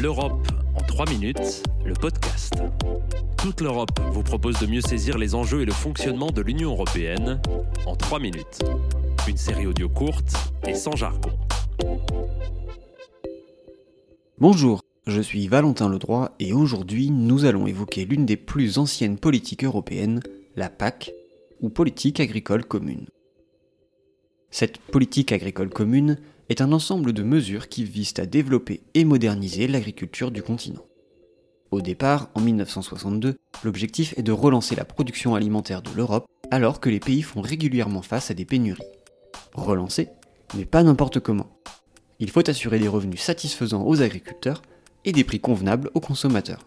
L'Europe en 3 minutes, le podcast. Toute l'Europe vous propose de mieux saisir les enjeux et le fonctionnement de l'Union européenne en 3 minutes. Une série audio courte et sans jargon. Bonjour, je suis Valentin Ledroit et aujourd'hui nous allons évoquer l'une des plus anciennes politiques européennes, la PAC, ou politique agricole commune. Cette politique agricole commune est un ensemble de mesures qui visent à développer et moderniser l'agriculture du continent. Au départ, en 1962, l'objectif est de relancer la production alimentaire de l'Europe alors que les pays font régulièrement face à des pénuries. Relancer, mais pas n'importe comment. Il faut assurer des revenus satisfaisants aux agriculteurs et des prix convenables aux consommateurs.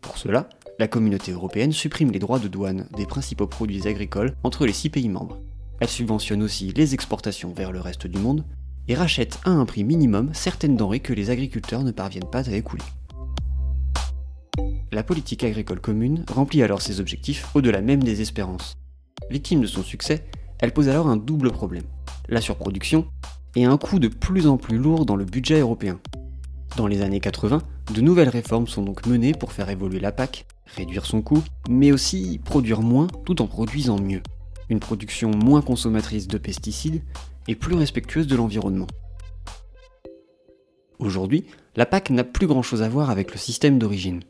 Pour cela, la communauté européenne supprime les droits de douane des principaux produits agricoles entre les six pays membres. Elle subventionne aussi les exportations vers le reste du monde et rachète à un prix minimum certaines denrées que les agriculteurs ne parviennent pas à écouler. La politique agricole commune remplit alors ses objectifs au-delà même des espérances. Victime de son succès, elle pose alors un double problème, la surproduction et un coût de plus en plus lourd dans le budget européen. Dans les années 80, de nouvelles réformes sont donc menées pour faire évoluer la PAC, réduire son coût, mais aussi produire moins tout en produisant mieux. Une production moins consommatrice de pesticides et plus respectueuse de l'environnement. Aujourd'hui, la PAC n'a plus grand-chose à voir avec le système d'origine.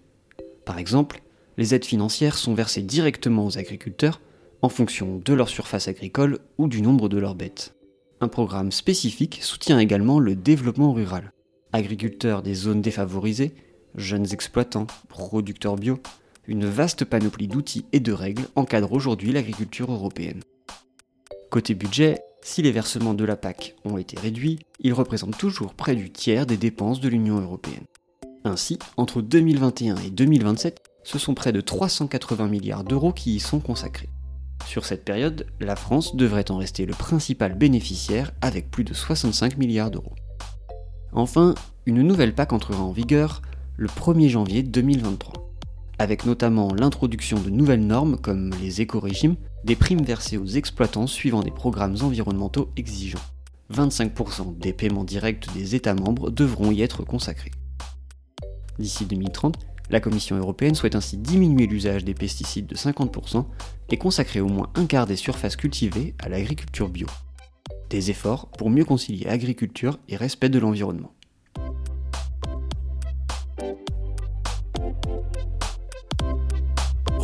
Par exemple, les aides financières sont versées directement aux agriculteurs en fonction de leur surface agricole ou du nombre de leurs bêtes. Un programme spécifique soutient également le développement rural. Agriculteurs des zones défavorisées, jeunes exploitants, producteurs bio, une vaste panoplie d'outils et de règles encadre aujourd'hui l'agriculture européenne. Côté budget, si les versements de la PAC ont été réduits, ils représentent toujours près du tiers des dépenses de l'Union européenne. Ainsi, entre 2021 et 2027, ce sont près de 380 milliards d'euros qui y sont consacrés. Sur cette période, la France devrait en rester le principal bénéficiaire avec plus de 65 milliards d'euros. Enfin, une nouvelle PAC entrera en vigueur le 1er janvier 2023 avec notamment l'introduction de nouvelles normes comme les éco-régimes, des primes versées aux exploitants suivant des programmes environnementaux exigeants. 25% des paiements directs des États membres devront y être consacrés. D'ici 2030, la Commission européenne souhaite ainsi diminuer l'usage des pesticides de 50% et consacrer au moins un quart des surfaces cultivées à l'agriculture bio. Des efforts pour mieux concilier agriculture et respect de l'environnement.